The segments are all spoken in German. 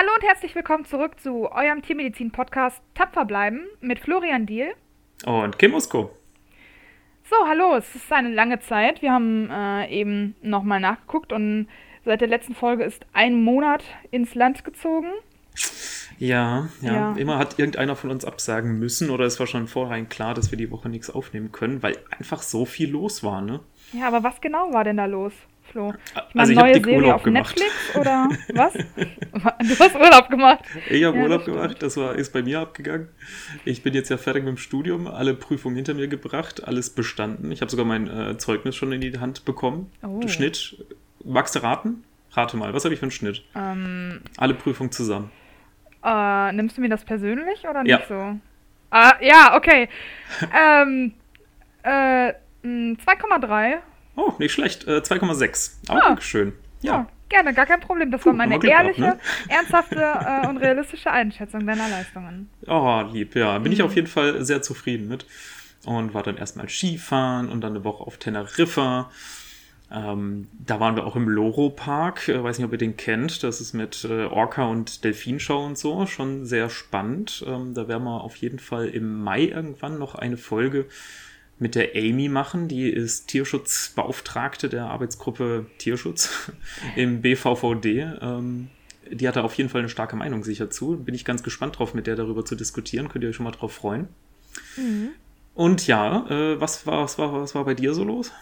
Hallo und herzlich willkommen zurück zu eurem Tiermedizin-Podcast Tapfer bleiben mit Florian Diel. Und Kim Usko. So, hallo, es ist eine lange Zeit. Wir haben äh, eben nochmal nachgeguckt und seit der letzten Folge ist ein Monat ins Land gezogen. Ja, ja, Ja. Immer hat irgendeiner von uns absagen müssen oder es war schon vorher klar, dass wir die Woche nichts aufnehmen können, weil einfach so viel los war, ne? Ja, aber was genau war denn da los, Flo? Ich meine, Also ich neue Serie Urlaub auf gemacht. Netflix oder was? Du hast Urlaub gemacht. Ich habe Ja, Urlaub das gemacht, das war, ist bei mir abgegangen. Ich bin jetzt ja fertig mit dem Studium, alle Prüfungen hinter mir gebracht, alles bestanden. Ich habe sogar mein äh, Zeugnis schon in die Hand bekommen. Oh. Schnitt. Magst du raten? Rate mal, was habe ich für einen Schnitt? Ähm, Alle Prüfungen zusammen. äh, nimmst du mir das persönlich oder Ja. nicht so? Ah, ja, okay. ähm, äh, mh, 2,3. Oh, nicht schlecht. Äh, 2,6. Ah. Aber Dankeschön. Ja. Ja. gerne, gar kein Problem. Das war meine Glück gehabt, ehrliche, ne? ernsthafte äh, und realistische Einschätzung deiner Leistungen. Oh, lieb, ja. Bin Mhm. ich auf jeden Fall sehr zufrieden mit. Und war dann erstmal Skifahren und dann eine Woche auf Teneriffa. Ähm, da waren wir auch im Loro-Park. Äh, weiß nicht, ob ihr den kennt. Das ist mit äh, Orca und Delfinschau und so. Schon sehr spannend. Ähm, da werden wir auf jeden Fall im Mai irgendwann noch eine Folge mit der Amy machen. Die ist Tierschutzbeauftragte der Arbeitsgruppe Tierschutz im BVVD. Ähm, die hat da auf jeden Fall eine starke Meinung sicher zu. Bin ich ganz gespannt drauf, mit der darüber zu diskutieren. Könnt ihr euch schon mal drauf freuen. Und ja, äh, was, war, was, war, was war bei dir so los?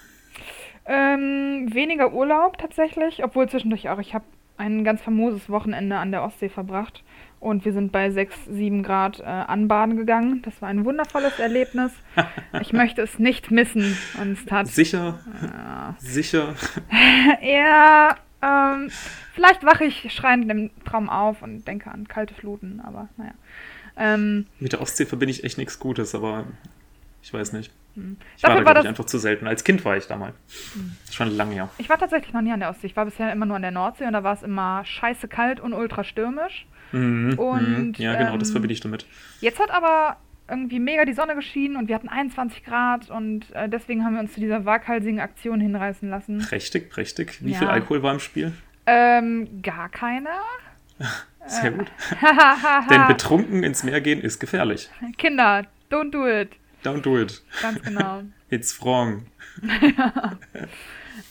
Ähm, weniger Urlaub tatsächlich, obwohl zwischendurch auch. Ich habe ein ganz famoses Wochenende an der Ostsee verbracht und wir sind bei 6, 7 Grad äh, anbaden gegangen. Das war ein wundervolles Erlebnis. Ich möchte es nicht missen. Und es tat Sicher, Ja. sicher. Ja, ähm, vielleicht wache ich schreiend im Traum auf und denke an kalte Fluten, aber naja. Ähm, Mit der Ostsee verbinde ich echt nichts Gutes, aber ich weiß nicht. Ich Dafür war da, war glaube ich, das- einfach zu selten. Als Kind war ich da mal. Schon lange her. ich war tatsächlich noch nie an der Ostsee. Ich war bisher immer nur an der Nordsee und da war es immer scheiße kalt und ultra stürmisch. Mhm, Und, mhm. Ja, genau, das ähm, verbinde ich damit. Jetzt hat aber irgendwie mega die Sonne geschienen und wir hatten 21 Grad und äh, deswegen haben wir uns zu dieser waghalsigen Aktion hinreißen lassen. Prächtig, prächtig. Wie Ja. viel Alkohol war im Spiel? Ähm, gar keiner. Sehr gut. Denn Hahaha. betrunken ins Meer gehen ist gefährlich. Kinder, don't do it. Don't do it. Ganz genau. It's wrong.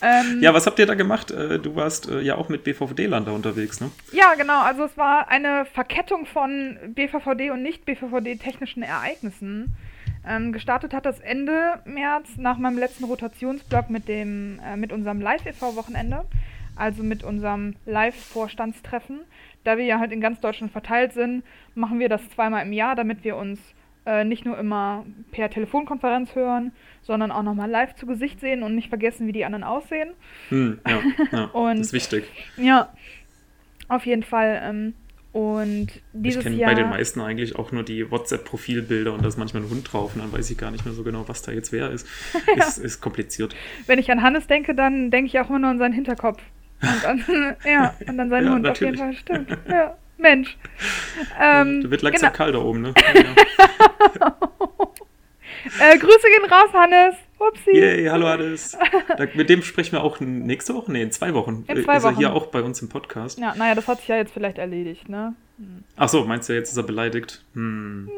ähm, Ja, was habt ihr da gemacht? Äh, Du warst äh, ja auch mit BVD-Land da unterwegs, ne? Ja, genau. Also es war eine Verkettung von BVVD und nicht-BVVD-technischen Ereignissen. Ähm, gestartet hat das Ende März nach meinem letzten Rotationsblock mit, dem, äh, mit unserem Live-EV-Wochenende, also mit unserem Live-Vorstandstreffen. Da wir ja halt in ganz Deutschland verteilt sind, machen wir das zweimal im Jahr, damit wir uns äh, nicht nur immer per Telefonkonferenz hören, sondern auch nochmal live zu Gesicht sehen und nicht vergessen, wie die anderen aussehen. Hm, ja, ja Und- das ist wichtig. Ja, auf jeden Fall. Ähm, und dieses ich kenne bei den meisten eigentlich auch nur die WhatsApp-Profilbilder und da ist manchmal ein Hund drauf und dann weiß ich gar nicht mehr so genau, was da jetzt wer ist. Ist, ist kompliziert. Wenn ich an Hannes denke, dann denke ich auch immer nur an seinen Hinterkopf. Und an, ja, und an seinen Ja, Hund, natürlich. auf jeden Fall, stimmt. Ja, Mensch. Ähm, da wird langsam genau. kalt da oben, ne? Ja. Äh, Grüße gehen raus, Hannes. Upsi. Yay, hallo alles. Da, mit dem sprechen wir auch nächste Woche? Nee, in zwei Wochen. In zwei ist er hier Wochen. auch bei uns im Podcast. Ja, naja, das hat sich ja jetzt vielleicht erledigt, ne? Ach so, meinst du, jetzt ist er beleidigt? Hm,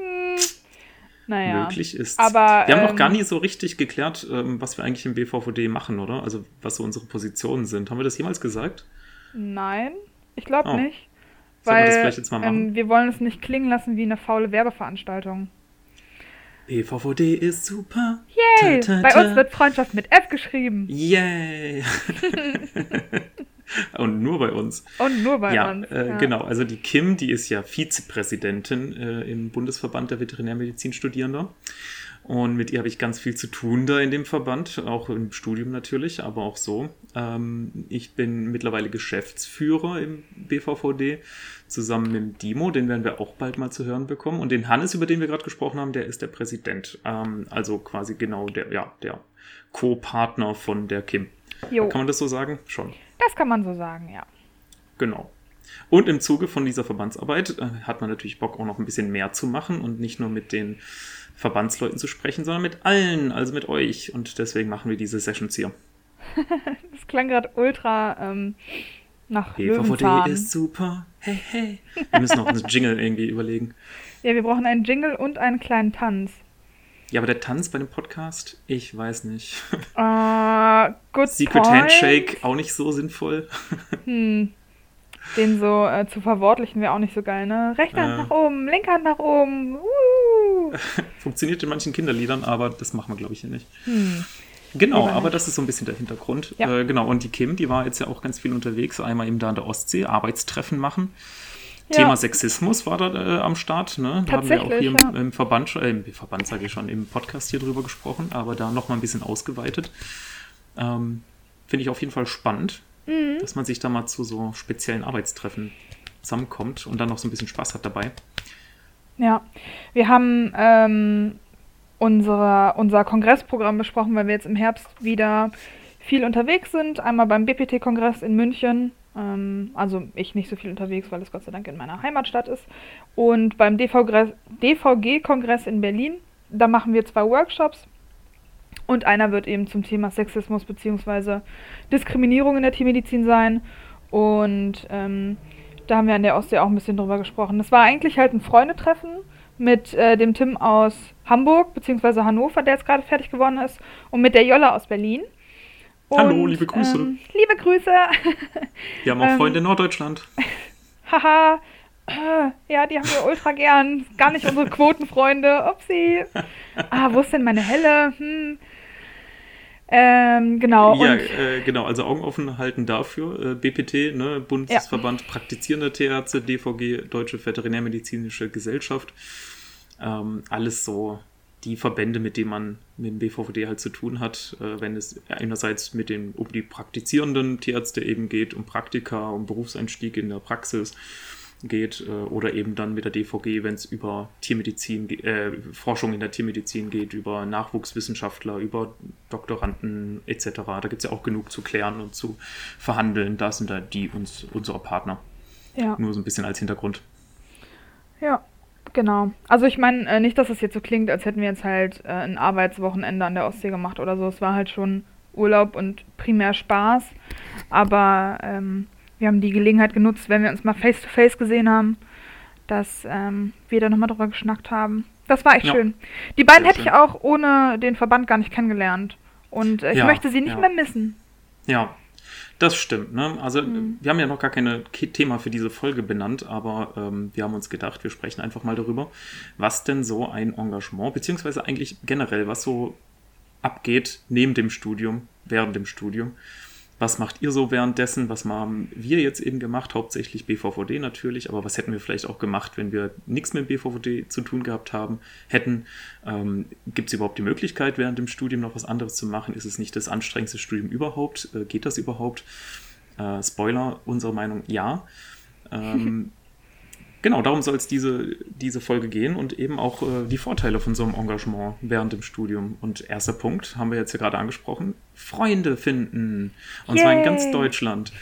Naja. möglich ist. Aber, wir haben noch ähm, gar nie so richtig geklärt, ähm, was wir eigentlich im BVVD machen, oder? Also, was so unsere Positionen sind. Haben wir das jemals gesagt? Nein, ich glaube Oh. nicht. Sollen wir Weil das vielleicht jetzt mal machen? ähm, wir wollen es nicht klingen lassen wie eine faule Werbeveranstaltung. BVVD ist super. Yay! Ta, ta, Bei ta. uns wird Freundschaft mit F geschrieben. Yay! Und nur bei uns. Und nur bei ja, uns. äh, genau. Also die Kim, die ist ja Vizepräsidentin äh, im Bundesverband der Veterinärmedizinstudierender. Und mit ihr habe ich ganz viel zu tun da in dem Verband, auch im Studium natürlich, aber auch so. Ähm, ich bin mittlerweile Geschäftsführer im BVVD, zusammen mit dem Dimo, den werden wir auch bald mal zu hören bekommen. Und den Hannes, über den wir gerade gesprochen haben, der ist der Präsident. Ähm, also quasi genau der, ja, der Co-Partner von der Kim. Jo, Kann man das so sagen? Schon. das kann man so sagen, ja. Genau. Und im Zuge von dieser Verbandsarbeit äh, hat man natürlich Bock, auch noch ein bisschen mehr zu machen und nicht nur mit den Verbandsleuten zu sprechen, sondern mit allen, also mit euch. Und deswegen machen wir diese Sessions hier. Das klang gerade ultra ähm, Nach BVVD ist super. Hey, hey. Wir müssen noch einen Jingle irgendwie überlegen. Ja, wir brauchen einen Jingle und einen kleinen Tanz. Ja, aber der Tanz bei dem Podcast, ich weiß nicht. Äh, good Secret point. Handshake, auch nicht so sinnvoll. Hm. Den so äh, zu verwortlichen wäre auch nicht so geil, ne? Rechte Hand Äh. nach oben, linke Hand nach oben. Uh. Funktioniert in manchen Kinderliedern, aber das machen wir, glaube ich, hier nicht. Hm. Genau, Lieber aber nicht. das ist so ein bisschen der Hintergrund. Ja. Äh, genau, und die Kim, die war jetzt ja auch ganz viel unterwegs, einmal eben da an der Ostsee, Arbeitstreffen machen. Ja. Thema Sexismus war da äh, am Start. Ne? Da haben wir auch hier im, ja. im Verband, äh, im Verband sage ich schon, im Podcast hier drüber gesprochen, aber da nochmal ein bisschen ausgeweitet. Ähm, Finde ich auf jeden Fall spannend, Mhm. dass man sich da mal zu so speziellen Arbeitstreffen zusammenkommt und dann noch so ein bisschen Spaß hat dabei. Ja, wir haben ähm, unsere, unser Kongressprogramm besprochen, weil wir jetzt im Herbst wieder viel unterwegs sind. Einmal beim BPT-Kongress in München. Ähm, also ich nicht so viel unterwegs, weil es Gott sei Dank in meiner Heimatstadt ist. Und beim DVG DVG-Kongress in Berlin. Da machen wir zwei Workshops. Und einer wird eben zum Thema Sexismus bzw. Diskriminierung in der Tiermedizin sein. Und ähm, da haben wir an der Ostsee auch ein bisschen drüber gesprochen. Das war eigentlich halt ein Freundetreffen mit äh, dem Tim aus Hamburg bzw. Hannover, der jetzt gerade fertig geworden ist, und mit der Jolla aus Berlin. Hallo, liebe Grüße. Ähm, liebe Grüße. Wir haben auch Ähm, Freunde in Norddeutschland. Haha. Ja, die haben wir ultra gern. Gar nicht unsere Quotenfreunde. Upsi. Ah, wo ist denn meine Helle? Hm. Ähm, genau. Ja, äh, genau, also Augen offen halten dafür. Äh, BPT, ne, Bundesverband Praktizierende Tierärzte, DVG, Deutsche Veterinärmedizinische Gesellschaft. Ähm, alles so die Verbände, mit denen man mit dem BVVD halt zu tun hat, äh, wenn es einerseits mit den, um die praktizierenden Tierärzte eben geht, um Praktika, um Berufseinstieg in der Praxis geht äh, oder eben dann mit der DVG, wenn es über Tiermedizin, äh, Forschung in der Tiermedizin geht, über Nachwuchswissenschaftler, über Doktoranden etc. Da gibt es ja auch genug zu klären und zu verhandeln. Da sind da die uns unsere Partner. ja. Nur so ein bisschen als Hintergrund. Ja, genau. Also ich meine, äh, nicht, dass es jetzt so klingt, als hätten wir jetzt halt äh, ein Arbeitswochenende an der Ostsee gemacht oder so. Es war halt schon Urlaub und primär Spaß. Aber ähm, wir haben die Gelegenheit genutzt, wenn wir uns mal face-to-face gesehen haben, dass ähm, wir da nochmal drüber geschnackt haben. Das war echt Ja. schön. Die beiden Sehr hätte ich schön. auch ohne den Verband gar nicht kennengelernt. Und äh, ich Ja, möchte sie nicht ja. mehr missen. Ja, das stimmt. Ne? Also Mhm. wir haben ja noch gar keine Ke- Thema für diese Folge benannt, aber ähm, wir haben uns gedacht, wir sprechen einfach mal darüber, was denn so ein Engagement, beziehungsweise eigentlich generell, was so abgeht neben dem Studium, während dem Studium. Was macht ihr so währenddessen? Was haben wir jetzt eben gemacht? Hauptsächlich BVVD natürlich, aber was hätten wir vielleicht auch gemacht, wenn wir nichts mit BVVD zu tun gehabt haben, hätten? Ähm, Gibt es überhaupt die Möglichkeit, während dem Studium noch was anderes zu machen? Ist es nicht das anstrengendste Studium überhaupt? Äh, geht das überhaupt? Äh, Spoiler, unsere Meinung ja. Ähm, genau, darum soll es diese, diese Folge gehen und eben auch äh, die Vorteile von so einem Engagement während dem Studium. Und erster Punkt, haben wir jetzt ja gerade angesprochen, Freunde finden. Und zwar in ganz Yay. Deutschland,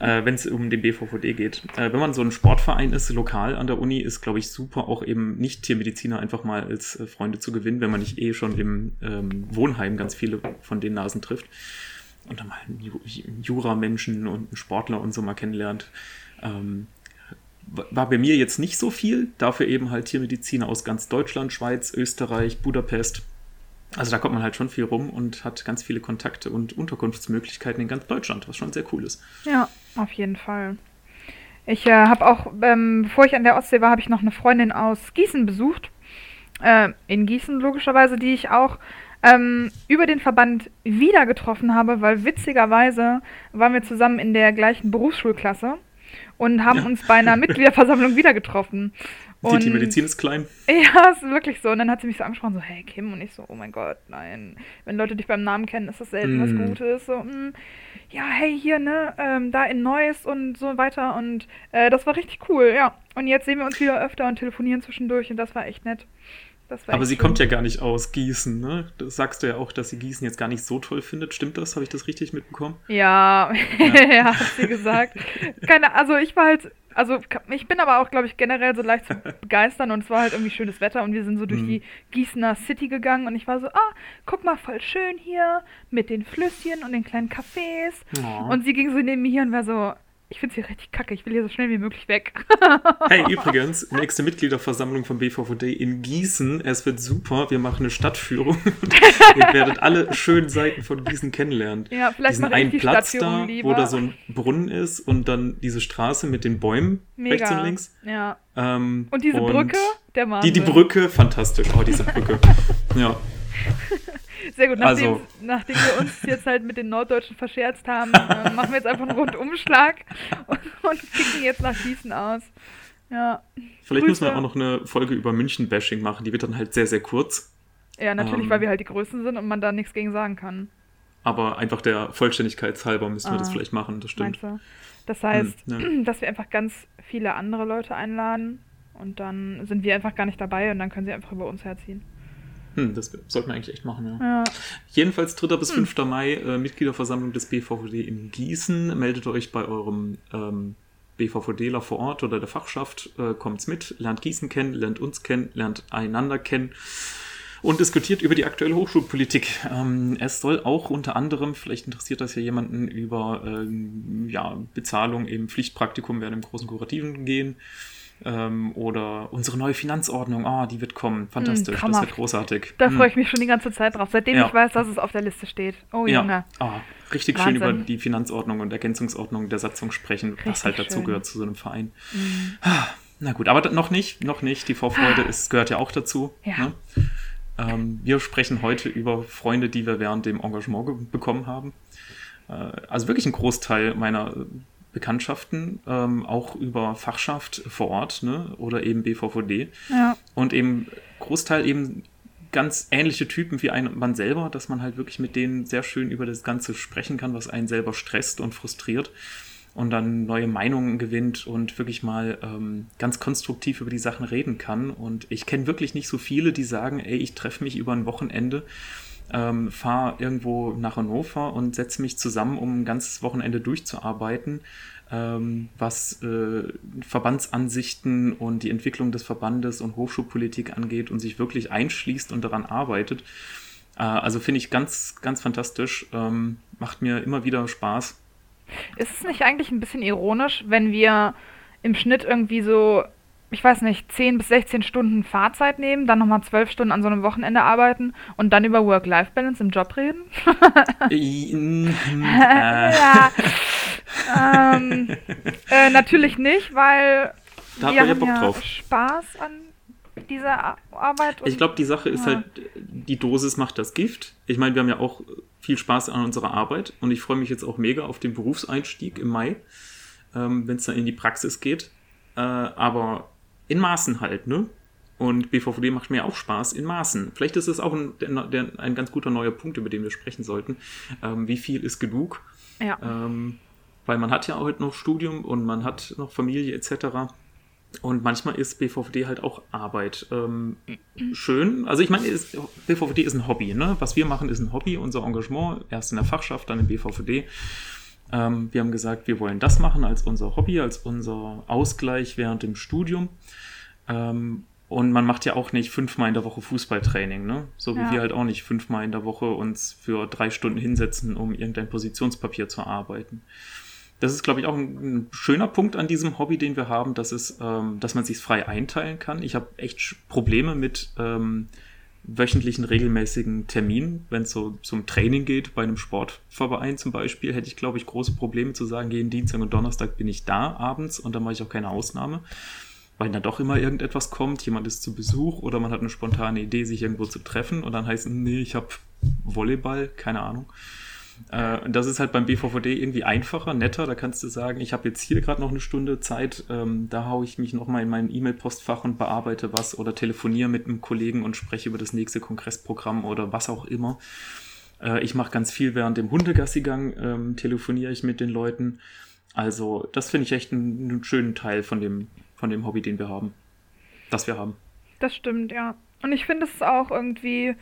äh, wenn es um den BVVD geht. Äh, wenn man so ein Sportverein ist, lokal an der Uni, ist, glaube ich, super, auch eben Nicht-Tiermediziner einfach mal als äh, Freunde zu gewinnen, wenn man nicht eh schon im ähm, Wohnheim ganz viele von den Nasen trifft und dann mal einen Ju- Jura-Menschen und einen Sportler und so mal kennenlernt. Ähm, war bei mir jetzt nicht so viel, dafür eben halt Tiermediziner aus ganz Deutschland, Schweiz, Österreich, Budapest. Also da kommt man halt schon viel rum und hat ganz viele Kontakte und Unterkunftsmöglichkeiten in ganz Deutschland, was schon sehr cool ist. Ja, auf jeden Fall. Ich äh, habe auch, ähm, bevor ich an der Ostsee war, habe ich noch eine Freundin aus Gießen besucht. Äh, in Gießen logischerweise, die ich auch ähm, über den Verband wieder getroffen habe, weil witzigerweise waren wir zusammen in der gleichen Berufsschulklasse und haben Ja. uns bei einer Mitgliederversammlung wieder getroffen. Die Und- Tiermedizin ist klein. ja, es ist wirklich so. Und dann hat sie mich so angesprochen, so, hey Kim, und ich so, oh mein Gott, nein. Wenn Leute dich beim Namen kennen, ist das selten Mm. was Gutes. So, mm, ja, hey, hier, ne, ähm, da in Neuss und so weiter. Und äh, das war richtig cool, ja. Und jetzt sehen wir uns wieder öfter und telefonieren zwischendurch und das war echt nett. Aber sie schön. kommt ja gar nicht aus Gießen, ne? Das sagst du ja auch, dass sie Gießen jetzt gar nicht so toll findet. Stimmt das? Habe ich das richtig mitbekommen? Ja, ja, hat sie gesagt. Keine, also ich war halt, also ich bin aber auch, glaube ich, generell so leicht zu begeistern und es war halt irgendwie schönes Wetter und wir sind so durch Mhm. die Gießener City gegangen und ich war so, ah, guck mal, voll schön hier mit den Flüsschen und den kleinen Cafés. Oh. Und sie ging so neben mir her und war so, Ich finde sie richtig kacke. Ich will hier so schnell wie möglich weg. hey, übrigens, nächste Mitgliederversammlung vom BVVD in Gießen. Es wird super. Wir machen eine Stadtführung. Ihr werdet alle schönen Seiten von Gießen kennenlernen. Ja, vielleicht Diesen einen Platz da, lieber. wo da so ein Brunnen ist und dann diese Straße mit den Bäumen Mega. rechts und links. Ja. Ähm, Und diese Brücke, der Mann. Die, die Brücke, fantastisch. Oh, diese Brücke. ja. Sehr gut, nachdem, Also- nachdem wir uns jetzt halt mit den Norddeutschen verscherzt haben, äh, machen wir jetzt einfach einen Rundumschlag und, und kicken jetzt nach Gießen aus. Ja. Vielleicht müssen wir Grüße. auch noch eine Folge über München-Bashing machen. Die wird dann halt sehr, sehr kurz. Ja, natürlich, Ähm. weil wir halt die Größten sind und man da nichts gegen sagen kann. Aber einfach der Vollständigkeit halber müssen wir das Ah, vielleicht machen. Das stimmt. Das heißt, Hm, dass wir einfach ganz viele andere Leute einladen und dann sind wir einfach gar nicht dabei und dann können sie einfach über uns herziehen. Hm, das sollten wir eigentlich echt machen, ja. Ja. Jedenfalls 3. bis Hm. 5. Mai äh, Mitgliederversammlung des BVVD in Gießen. Meldet euch bei eurem ähm, BVVDler vor Ort oder der Fachschaft, äh, kommt's mit, lernt Gießen kennen, lernt uns kennen, lernt einander kennen und diskutiert über die aktuelle Hochschulpolitik. Ähm, es soll auch unter anderem, vielleicht interessiert das ja jemanden, über ähm, ja, Bezahlung im Pflichtpraktikum während dem großen Kurativen gehen. Ähm, oder unsere neue Finanzordnung, ah, die wird kommen. Fantastisch, das traumhaft. wird großartig. Da Hm. freue ich mich schon die ganze Zeit drauf, seitdem Ja. ich weiß, dass es auf der Liste steht. Oh Ja, Junge. ah, richtig schön über Wahnsinn. die Finanzordnung und Ergänzungsordnung der Satzung sprechen, was Richtig halt dazu schön. gehört zu so einem Verein. Ah, Na gut, aber noch nicht, noch nicht. Die Vorfreude ist, gehört ja auch dazu. Ja. Ne? Ähm, wir sprechen heute über Freunde, die wir während dem Engagement ge- bekommen haben. Äh, also wirklich ein Großteil meiner Bekanntschaften, ähm, auch über Fachschaft vor Ort ne? oder eben BVVD. Ja. Und eben Großteil eben ganz ähnliche Typen wie ein, man selber, dass man halt wirklich mit denen sehr schön über das Ganze sprechen kann, was einen selber stresst und frustriert und dann neue Meinungen gewinnt und wirklich mal ähm, ganz konstruktiv über die Sachen reden kann. Und ich kenne wirklich nicht so viele, die sagen, ey, ich treffe mich über ein Wochenende, ähm, fahre irgendwo nach Hannover und setze mich zusammen, um ein ganzes Wochenende durchzuarbeiten, ähm, was äh, Verbandsansichten und die Entwicklung des Verbandes und Hochschulpolitik angeht und sich wirklich einschließt und daran arbeitet. Äh, also finde ich ganz, ganz fantastisch. Ähm, macht mir immer wieder Spaß. Ist es nicht eigentlich ein bisschen ironisch, wenn wir im Schnitt irgendwie so, ich weiß nicht, 10 bis 16 Stunden Fahrzeit nehmen, dann nochmal 12 Stunden an so einem Wochenende arbeiten und dann über Work-Life-Balance im Job reden? Äh, äh, ja. ähm, äh, natürlich nicht, weil Da wir haben ja drauf. Spaß an dieser Ar- Arbeit. Ich glaube, die Sache ist Ja. halt, die Dosis macht das Gift. Ich meine, wir haben ja auch viel Spaß an unserer Arbeit und ich freue mich jetzt auch mega auf den Berufseinstieg im Mai, ähm, wenn es dann in die Praxis geht. Äh, aber in Maßen halt, ne? Und BVVD macht mir auch Spaß in Maßen. Vielleicht ist es auch ein, der, ein ganz guter neuer Punkt, über den wir sprechen sollten. Ähm, wie viel ist genug? ja. Ähm, weil man hat ja heute noch Studium und man hat noch Familie etc. Und manchmal ist BVVD halt auch Arbeit. Ähm, schön. Also ich meine, ist- BVVD ist ein Hobby. Ne? Was wir machen, ist ein Hobby. Unser Engagement, erst in der Fachschaft, dann im BVVD. Ähm, wir haben gesagt, wir wollen das machen als unser Hobby, als unser Ausgleich während dem Studium. Ähm, und man macht ja auch nicht fünfmal in der Woche Fußballtraining, ne? So wie Ja. wir halt auch nicht fünfmal in der Woche uns für drei Stunden hinsetzen, um irgendein Positionspapier zu arbeiten. Das ist, glaube ich, auch ein, ein schöner Punkt an diesem Hobby, den wir haben, dass, es, ähm, dass man sich frei einteilen kann. Ich habe echt Probleme mit ähm, wöchentlichen regelmäßigen Terminen, wenn es so zum Training geht, bei einem Sportverein zum Beispiel, hätte ich, glaube ich, große Probleme zu sagen, jeden Dienstag und Donnerstag bin ich da abends und dann mache ich auch keine Ausnahme, weil dann doch immer irgendetwas kommt, jemand ist zu Besuch oder man hat eine spontane Idee, sich irgendwo zu treffen und dann heißt, nee, ich habe Volleyball, keine Ahnung. Äh, das ist halt beim BVVD irgendwie einfacher, netter. Da kannst du sagen, ich habe jetzt hier gerade noch eine Stunde Zeit, ähm, da haue ich mich nochmal in mein E-Mail-Postfach und bearbeite was oder telefoniere mit einem Kollegen und spreche über das nächste Kongressprogramm oder was auch immer. Äh, ich mache ganz viel während dem Hundegassigang, ähm, telefoniere ich mit den Leuten. Also, das finde ich echt einen, einen schönen Teil von dem, von dem Hobby, den wir haben. Das wir haben. Das stimmt, ja. Und ich finde es auch irgendwie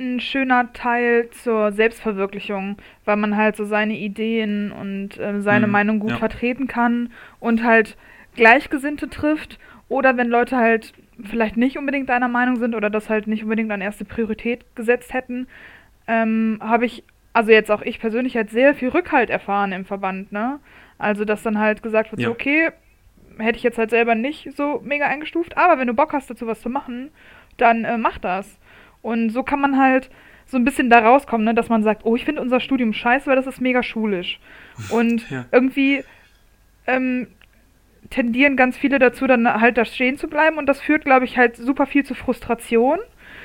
ein schöner Teil zur Selbstverwirklichung, weil man halt so seine Ideen und äh, seine Mhm, Meinung gut ja. vertreten kann und halt Gleichgesinnte trifft. Oder wenn Leute halt vielleicht nicht unbedingt deiner Meinung sind oder das halt nicht unbedingt an erste Priorität gesetzt hätten, ähm, habe ich, also jetzt auch ich persönlich, halt sehr viel Rückhalt erfahren im Verband, ne? Also, dass dann halt gesagt wird, Ja. so, okay, hätte ich jetzt halt selber nicht so mega eingestuft, aber wenn du Bock hast, dazu was zu machen, dann äh, mach das. Und so kann man halt so ein bisschen da rauskommen, ne, dass man sagt, oh, ich finde unser Studium scheiße, weil das ist mega schulisch. Und Ja. irgendwie ähm, tendieren ganz viele dazu, dann halt da stehen zu bleiben und das führt, glaube ich, halt super viel zu Frustration.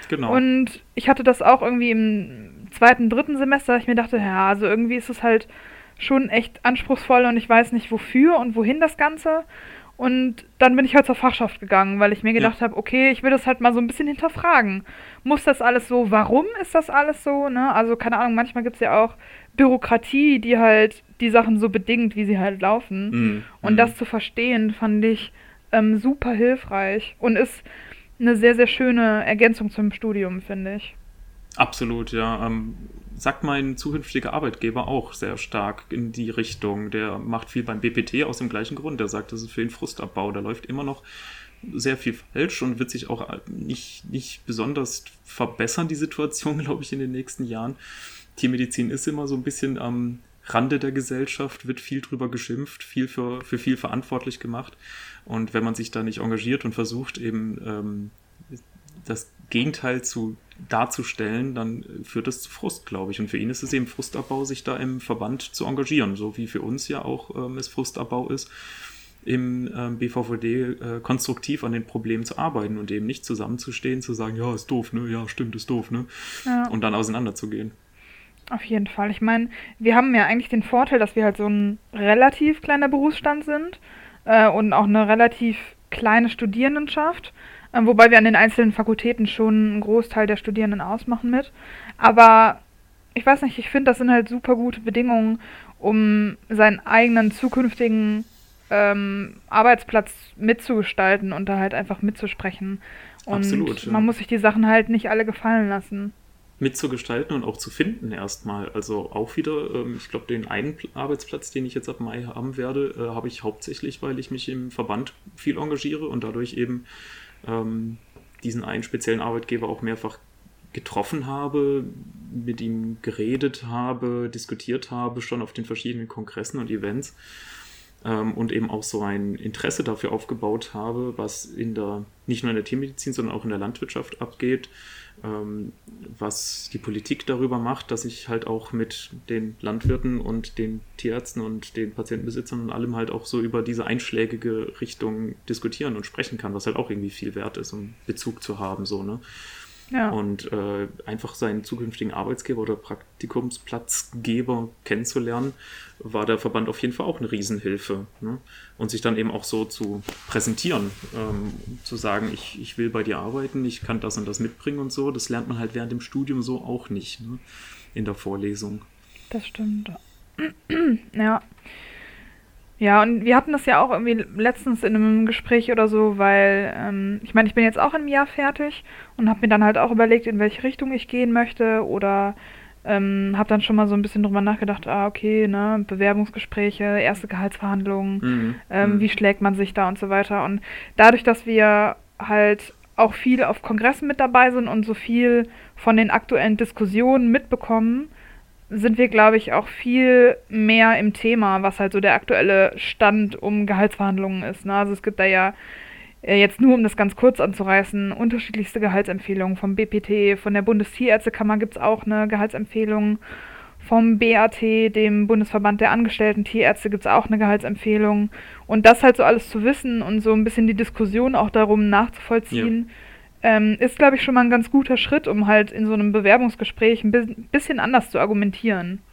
Genau. Und ich hatte das auch irgendwie im zweiten, dritten Semester, dass ich mir dachte, ja, also irgendwie ist es halt schon echt anspruchsvoll und ich weiß nicht wofür und wohin das Ganze. Und dann bin ich halt zur Fachschaft gegangen, weil ich mir gedacht habe, okay, ich will das halt mal so ein bisschen hinterfragen. Muss das alles so? Warum ist das alles so? Ne? Also keine Ahnung, manchmal gibt es ja auch Bürokratie, die halt die Sachen so bedingt, wie sie halt laufen. Mhm. Und Mhm. das zu verstehen, fand ich ähm, super hilfreich und ist eine sehr, sehr schöne Ergänzung zum Studium, finde ich. Absolut, ja. Ähm, sagt mein zukünftiger Arbeitgeber auch sehr stark in die Richtung. Der macht viel beim BPT aus dem gleichen Grund. Der sagt, das ist für ihn Frustabbau. Da läuft immer noch sehr viel falsch und wird sich auch nicht, nicht besonders verbessern, die Situation, glaube ich, in den nächsten Jahren. Tiermedizin ist immer so ein bisschen am Rande der Gesellschaft, wird viel drüber geschimpft, viel für, für viel verantwortlich gemacht. Und wenn man sich da nicht engagiert und versucht, eben ähm, das Gegenteil zu darzustellen, dann führt das zu Frust, glaube ich. Und für ihn ist es eben Frustabbau, sich da im Verband zu engagieren, so wie für uns ja auch ähm, es Frustabbau ist, im ähm, BVVD äh, konstruktiv an den Problemen zu arbeiten und eben nicht zusammenzustehen, zu sagen, ja, ist doof, ne, ja, stimmt, ist doof, ne, Ja. und dann auseinanderzugehen. Auf jeden Fall. Ich meine, wir haben ja eigentlich den Vorteil, dass wir halt so ein relativ kleiner Berufsstand sind äh, und auch eine relativ kleine Studierendenschaft, wobei wir an den einzelnen Fakultäten schon einen Großteil der Studierenden ausmachen mit. Aber ich weiß nicht, ich finde, das sind halt super gute Bedingungen, um seinen eigenen zukünftigen ähm, Arbeitsplatz mitzugestalten und da halt einfach mitzusprechen. Und Absolut, ja. man muss sich die Sachen halt nicht alle gefallen lassen. mitzugestalten und auch zu finden erstmal. Also auch wieder, ähm, ich glaube, den einen Pl- Arbeitsplatz, den ich jetzt ab Mai haben werde, äh, habe ich hauptsächlich, weil ich mich im Verband viel engagiere und dadurch eben ähm, diesen einen speziellen Arbeitgeber auch mehrfach getroffen habe, mit ihm geredet habe, diskutiert habe, schon auf den verschiedenen Kongressen und Events ähm, und eben auch so ein Interesse dafür aufgebaut habe, was in der, nicht nur in der Tiermedizin, sondern auch in der Landwirtschaft abgeht, ähm, was die Politik darüber macht, dass ich halt auch mit den Landwirten und den Tierärzten und den Patientenbesitzern und allem halt auch so über diese einschlägige Richtung diskutieren und sprechen kann, was halt auch irgendwie viel wert ist, um Bezug zu haben, so, ne? Ja. Und äh, einfach seinen zukünftigen Arbeitsgeber oder Praktikumsplatzgeber kennenzulernen, war der Verband auf jeden Fall auch eine Riesenhilfe. Ne? Und sich dann eben auch so zu präsentieren, ähm, zu sagen, ich, ich will bei dir arbeiten, ich kann das und das mitbringen und so, das lernt man halt während dem Studium so auch nicht ne? in der Vorlesung. Das stimmt. ja. Ja, und wir hatten das ja auch irgendwie letztens in einem Gespräch oder so, weil ähm, ich meine, ich bin jetzt auch im Jahr fertig und habe mir dann halt auch überlegt, in welche Richtung ich gehen möchte oder ähm, habe dann schon mal so ein bisschen drüber nachgedacht, ah, okay, ne, Bewerbungsgespräche, erste Gehaltsverhandlungen, Mhm. ähm, Mhm. wie schlägt man sich da und so weiter. Und dadurch, dass wir halt auch viel auf Kongressen mit dabei sind und so viel von den aktuellen Diskussionen mitbekommen, sind wir, glaube ich, auch viel mehr im Thema, was halt so der aktuelle Stand um Gehaltsverhandlungen ist. Ne? Also es gibt da ja äh, jetzt nur, um das ganz kurz anzureißen, unterschiedlichste Gehaltsempfehlungen vom BPT, von der Bundestierärztekammer gibt es auch eine Gehaltsempfehlung, vom BAT, dem Bundesverband der Angestellten Tierärzte, gibt es auch eine Gehaltsempfehlung. Und das halt so alles zu wissen und so ein bisschen die Diskussion auch darum nachzuvollziehen, ähm, ist, glaube ich, schon mal ein ganz guter Schritt, um halt in so einem Bewerbungsgespräch ein bi- bisschen anders zu argumentieren.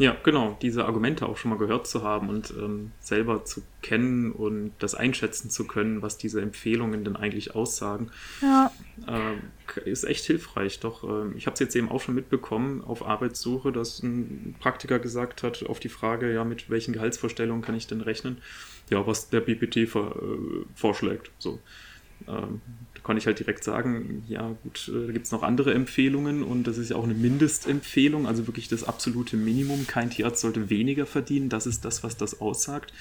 Ja, genau, diese Argumente auch schon mal gehört zu haben und ähm, selber zu kennen und das einschätzen zu können, was diese Empfehlungen denn eigentlich aussagen, Ja, ähm, ist echt hilfreich. Doch ähm, ich habe es jetzt eben auch schon mitbekommen auf Arbeitssuche, dass ein Praktiker gesagt hat auf die Frage, ja, mit welchen Gehaltsvorstellungen kann ich denn rechnen? Ja, was der BPT vor, äh, vorschlägt. So. Ähm, kann ich halt direkt sagen, ja gut, äh, da gibt es noch andere Empfehlungen und das ist ja auch eine Mindestempfehlung, also wirklich das absolute Minimum. Kein Tierarzt sollte weniger verdienen, das ist das, was das aussagt.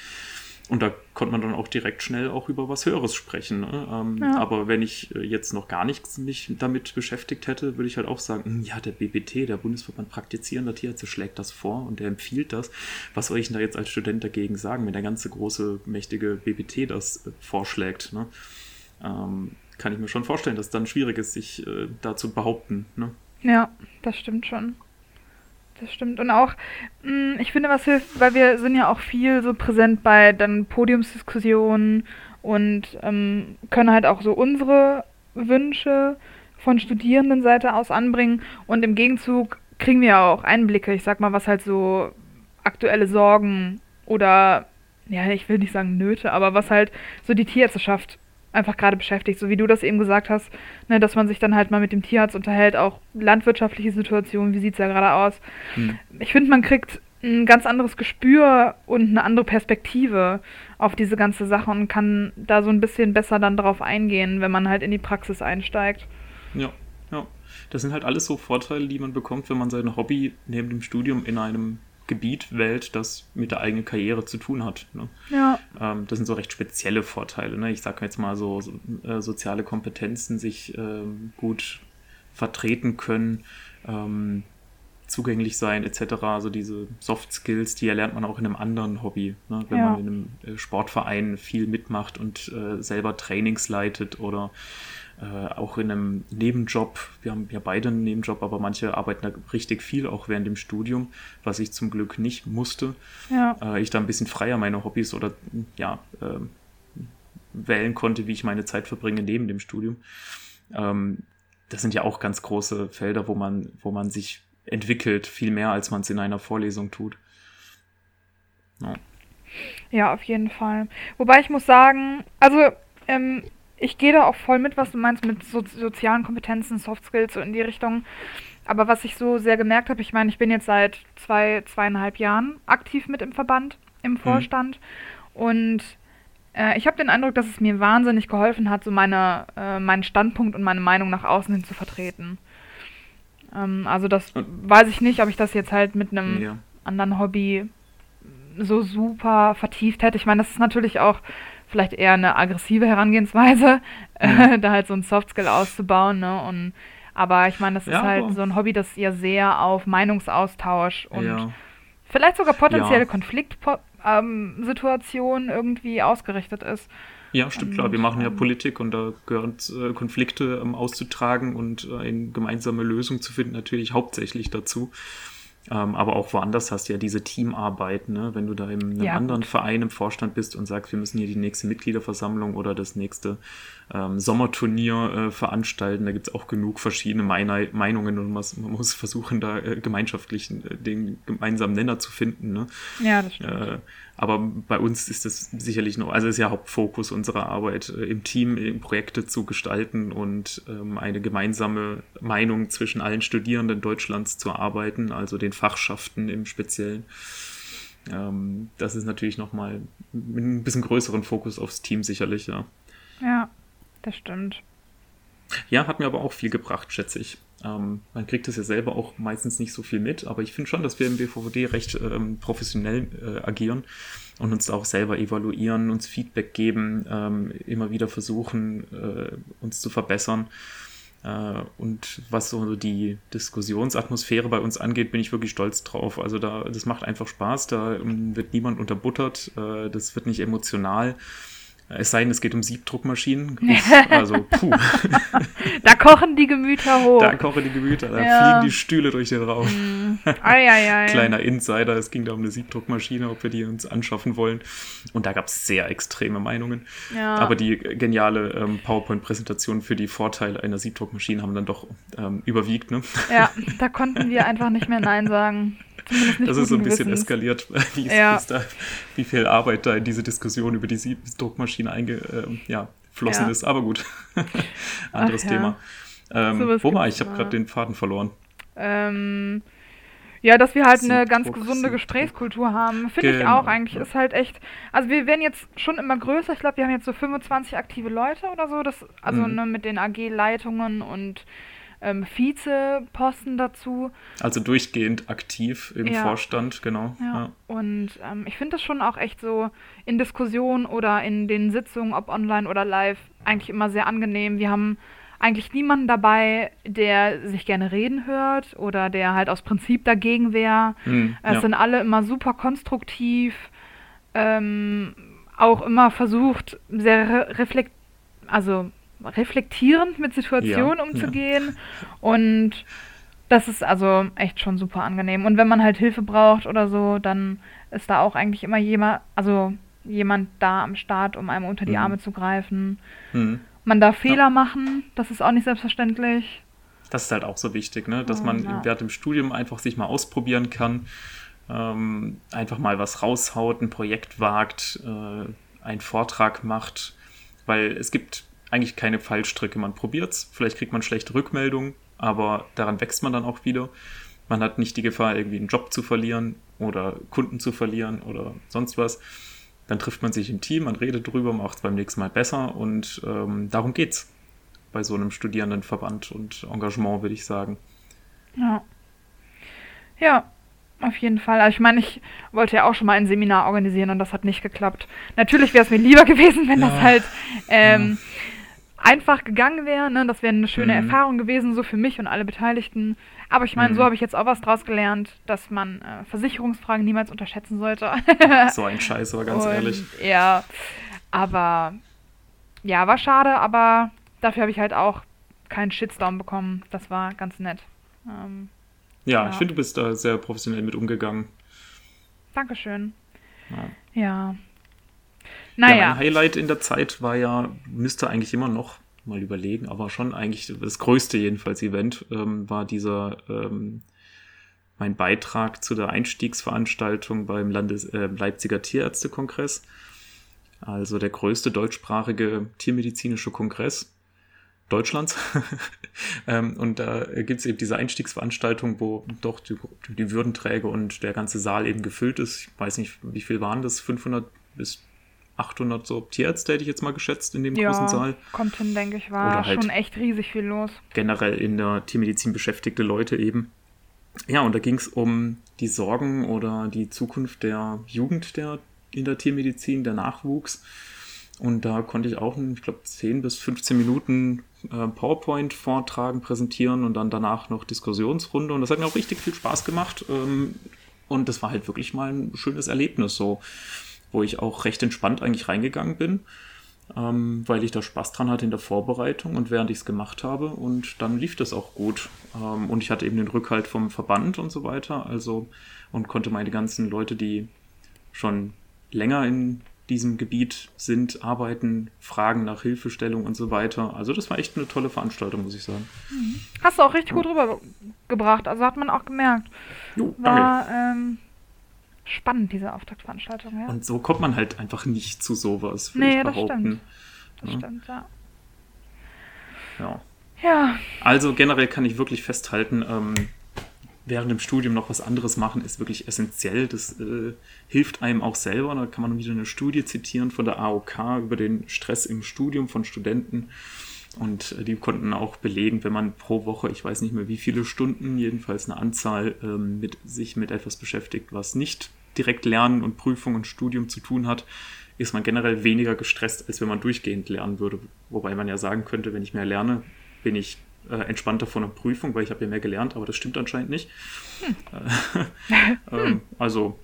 Und da konnte man dann auch direkt schnell auch über was Höheres sprechen. Ne? Ähm, ja. Aber wenn ich äh, jetzt noch gar nichts mich damit beschäftigt hätte, würde ich halt auch sagen, hm, ja, der BBT, der Bundesverband praktizierender Tierärzte, schlägt das vor und der empfiehlt das. Was soll ich denn da jetzt als Student dagegen sagen, wenn der ganze große, mächtige BBT das äh, vorschlägt? Ne? Ähm, kann ich mir schon vorstellen, dass es dann schwierig ist, sich äh, da zu behaupten. Ne? Ja, das stimmt schon. Das stimmt. Und auch, mh, mm, ich finde, was hilft, weil wir sind ja auch viel so präsent bei dann Podiumsdiskussionen und ähm, können halt auch so unsere Wünsche von Studierendenseite aus anbringen. Und im Gegenzug kriegen wir auch Einblicke, ich sag mal, was halt so aktuelle Sorgen oder, ja, ich will nicht sagen Nöte, aber was halt so die Tierärzteschaft einfach gerade beschäftigt, so wie du das eben gesagt hast, ne, dass man sich dann halt mal mit dem Tierarzt unterhält, auch landwirtschaftliche Situationen, wie sieht es ja gerade aus. Hm. Ich finde, man kriegt ein ganz anderes Gespür und eine andere Perspektive auf diese ganze Sache und kann da so ein bisschen besser dann drauf eingehen, wenn man halt in die Praxis einsteigt. Ja, ja. Das sind halt alles so Vorteile, die man bekommt, wenn man sein Hobby neben dem Studium in einem Gebiet wählt, das mit der eigenen Karriere zu tun hat. Ne? Ja. Ähm, das sind so recht spezielle Vorteile. Ne? Ich sage jetzt mal so, so äh, soziale Kompetenzen sich ähm, gut vertreten können, ähm, zugänglich sein etc. Also diese Soft Skills, die erlernt man auch in einem anderen Hobby. Ne? Wenn ja. man in einem äh, Sportverein viel mitmacht und äh, selber Trainings leitet oder äh, auch in einem Nebenjob. Wir haben ja beide einen Nebenjob, aber manche arbeiten da richtig viel, auch während dem Studium, was ich zum Glück nicht musste. Ja. Äh, ich da ein bisschen freier meine Hobbys oder ja, äh, wählen konnte, wie ich meine Zeit verbringe neben dem Studium. Ähm, das sind ja auch ganz große Felder, wo man, wo man sich entwickelt, viel mehr, als man es in einer Vorlesung tut. Ja. ja, auf jeden Fall. Wobei ich muss sagen, also ähm, ich gehe da auch voll mit, was du meinst mit so, sozialen Kompetenzen, Soft Skills so in die Richtung. Aber was ich so sehr gemerkt habe, ich meine, ich bin jetzt seit zwei, zweieinhalb Jahren aktiv mit im Verband, im mhm. Vorstand. Mhm. Und äh, ich habe den Eindruck, dass es mir wahnsinnig geholfen hat, so meine, äh, meinen Standpunkt und meine Meinung nach außen hin zu vertreten. Ähm, also das weiß ich nicht, ob ich das jetzt halt mit einem ja. anderen Hobby so super vertieft hätte. Ich meine, das ist natürlich auch vielleicht eher eine aggressive Herangehensweise, mhm. da halt so ein Softskill auszubauen. Ne? Und, aber ich meine, das ja, ist halt so ein Hobby, das ja sehr auf Meinungsaustausch und ja. vielleicht sogar potenzielle ja. Konfliktsituationen ähm, irgendwie ausgerichtet ist. Ja, stimmt, klar. Wir machen ja ähm, Politik und da gehören äh, Konflikte ähm, auszutragen und äh, eine gemeinsame Lösung zu finden natürlich hauptsächlich dazu. Ähm, aber auch woanders hast du ja diese Teamarbeit, ne? wenn du da in einem ja, anderen. Verein im Vorstand bist und sagst, wir müssen hier die nächste Mitgliederversammlung oder das nächste ähm, Sommerturnier äh, veranstalten. Da gibt es auch genug verschiedene Meine Meinungen und man, man muss versuchen, da äh, gemeinschaftlich äh, den gemeinsamen Nenner zu finden. Ne? Ja, das stimmt. Äh, aber bei uns ist das sicherlich noch, also ist ja Hauptfokus unserer Arbeit, äh, im Team Projekte zu gestalten und ähm, eine gemeinsame Meinung zwischen allen Studierenden Deutschlands zu erarbeiten, also den Fachschaften im Speziellen. Ähm, das ist natürlich nochmal mit ein bisschen größeren Fokus aufs Team sicherlich, ja. Ja, das stimmt. Ja, hat mir aber auch viel gebracht, schätze ich. Ähm, man kriegt das ja selber auch meistens nicht so viel mit, aber ich finde schon, dass wir im BVD recht ähm, professionell äh, agieren und uns auch selber evaluieren, uns Feedback geben, ähm, immer wieder versuchen, äh, uns zu verbessern. Äh, und was so die Diskussionsatmosphäre bei uns angeht, bin ich wirklich stolz drauf. Also da, das macht einfach Spaß, da ähm, wird niemand unterbuttert, äh, das wird nicht emotional. Es sei denn, es geht um Siebdruckmaschinen. Also, puh. da kochen die Gemüter hoch. Da kochen die Gemüter, da ja. fliegen die Stühle durch den Raum. Mm. Ai. Kleiner Insider, es ging da um eine Siebdruckmaschine, ob wir die uns anschaffen wollen. Und da gab es sehr extreme Meinungen. Ja. Aber die geniale ähm, PowerPoint-Präsentation für die Vorteile einer Siebdruckmaschine haben dann doch ähm, überwiegt. Ne? Ja, da konnten wir einfach nicht mehr Nein sagen. Das ist so ein bisschen Gewissens. eskaliert, wie, ja. da, wie, viel Arbeit da in diese Diskussion über die Druckmaschine eingeflossen äh, ja, ja. ist. Aber gut, anderes Ach, Thema. Ähm, wo war ich? Ich habe gerade den Faden verloren. Ähm, ja, dass wir halt eine ganz gesunde Gesprächskultur haben, finde genau. ich auch eigentlich. Ist halt echt. Also wir werden jetzt schon immer größer. Ich glaube, wir haben jetzt so 25 aktive Leute oder so. Das, also mhm. ne, mit den AG-Leitungen und ähm, Vizeposten dazu. Also durchgehend aktiv im Ja. Vorstand, genau. Ja. Ja. Und ähm, ich finde das schon auch echt so in Diskussionen oder in den Sitzungen, ob online oder live, eigentlich immer sehr angenehm. Wir haben eigentlich niemanden dabei, der sich gerne reden hört oder der halt aus Prinzip dagegen wäre. Hm, Es ja. sind alle immer super konstruktiv, ähm, auch immer versucht, sehr re reflekt also reflektierend mit Situationen Ja, umzugehen. Und das ist also echt schon super angenehm. Und wenn man halt Hilfe braucht oder so, dann ist da auch eigentlich immer jemand, also jemand da am Start, um einem unter die Mhm. Arme zu greifen. Hm. Man darf Fehler machen, das ist auch nicht selbstverständlich. Das ist halt auch so wichtig, ne? dass Oh, man ja. während dem Studium einfach sich mal ausprobieren kann, ähm, einfach mal was raushaut, ein Projekt wagt, äh, einen Vortrag macht, weil es gibt eigentlich keine Fallstricke. Man probiert's, vielleicht kriegt man schlechte Rückmeldungen, aber daran wächst man dann auch wieder. Man hat nicht die Gefahr, irgendwie einen Job zu verlieren oder Kunden zu verlieren oder sonst was. Dann trifft man sich im Team, man redet drüber, macht es beim nächsten Mal besser und ähm, darum geht's bei so einem Studierendenverband und Engagement, würde ich sagen. Ja. Ja, auf jeden Fall. Also ich meine, ich wollte ja auch schon mal ein Seminar organisieren und das hat nicht geklappt. Natürlich wäre es mir lieber gewesen, wenn das Ja. halt ähm, einfach gegangen wäre. Ne? Das wäre eine schöne Mhm. Erfahrung gewesen, so für mich und alle Beteiligten. Aber ich meine, Mhm. so habe ich jetzt auch was draus gelernt, dass man äh, Versicherungsfragen niemals unterschätzen sollte. So ein Scheiß, aber ganz und, ehrlich. Ja, aber ja, war schade, aber dafür habe ich halt auch keinen Shitstorm bekommen. Das war ganz nett. Ähm, Ja, ja. ich finde, du bist da sehr professionell mit umgegangen. Dankeschön. Ja. Ja. Ja, Naja. mein Highlight in der Zeit war ja, müsste eigentlich immer noch mal überlegen, aber schon eigentlich das größte jedenfalls Event ähm, war dieser ähm, mein Beitrag zu der Einstiegsveranstaltung beim Landes äh, Leipziger Tierärztekongress. Also der größte deutschsprachige tiermedizinische Kongress Deutschlands. ähm, und da gibt es eben diese Einstiegsveranstaltung, wo doch die, die Würdenträger und der ganze Saal eben gefüllt ist. Ich weiß nicht, wie viel waren das? 500 bis 800 so Tierärzte hätte ich jetzt mal geschätzt in dem großen ja, Saal. kommt hin, denke ich, war Oder halt- schon echt riesig viel los. Generell in der Tiermedizin beschäftigte Leute eben. Ja, und da ging es um die Sorgen oder die Zukunft der Jugend der, in der Tiermedizin, der Nachwuchs. Und da konnte ich auch, ich glaube, 10 bis 15 Minuten äh, PowerPoint vortragen, präsentieren und dann danach noch Diskussionsrunde. Und das hat mir auch richtig viel Spaß gemacht. Ähm, und das war halt wirklich mal ein schönes Erlebnis, so, wo ich auch recht entspannt eigentlich reingegangen bin, ähm, weil ich da Spaß dran hatte in der Vorbereitung und während ich es gemacht habe. Und dann lief das auch gut. Ähm, und ich hatte eben den Rückhalt vom Verband und so weiter. Also, und konnte meine ganzen Leute, die schon länger in diesem Gebiet sind, arbeiten, fragen nach Hilfestellung und so weiter. Also das war echt eine tolle Veranstaltung, muss ich sagen. Hast du auch richtig gut rübergebracht, also hat man auch gemerkt. Jo, danke. War ähm, spannend, diese Auftaktveranstaltung, ja. Und so kommt man halt einfach nicht zu sowas, würde Nee, ich das behaupten. stimmt. Das ja. stimmt, ja. Ja. Ja, Also generell kann ich wirklich festhalten, ähm, während dem Studium noch was anderes machen, ist wirklich essentiell. Das äh, hilft einem auch selber. Da kann man wieder eine Studie zitieren von der AOK über den Stress im Studium von Studenten. Und äh, die konnten auch belegen, wenn man pro Woche, ich weiß nicht mehr wie viele Stunden, jedenfalls eine Anzahl, ähm, mit sich mit etwas beschäftigt, was nicht direkt Lernen und Prüfung und Studium zu tun hat, ist man generell weniger gestresst, als wenn man durchgehend lernen würde. Wobei man ja sagen könnte, wenn ich mehr lerne, bin ich äh, entspannter vor einer Prüfung, weil ich habe ja mehr gelernt, aber das stimmt anscheinend nicht. Äh, ähm, also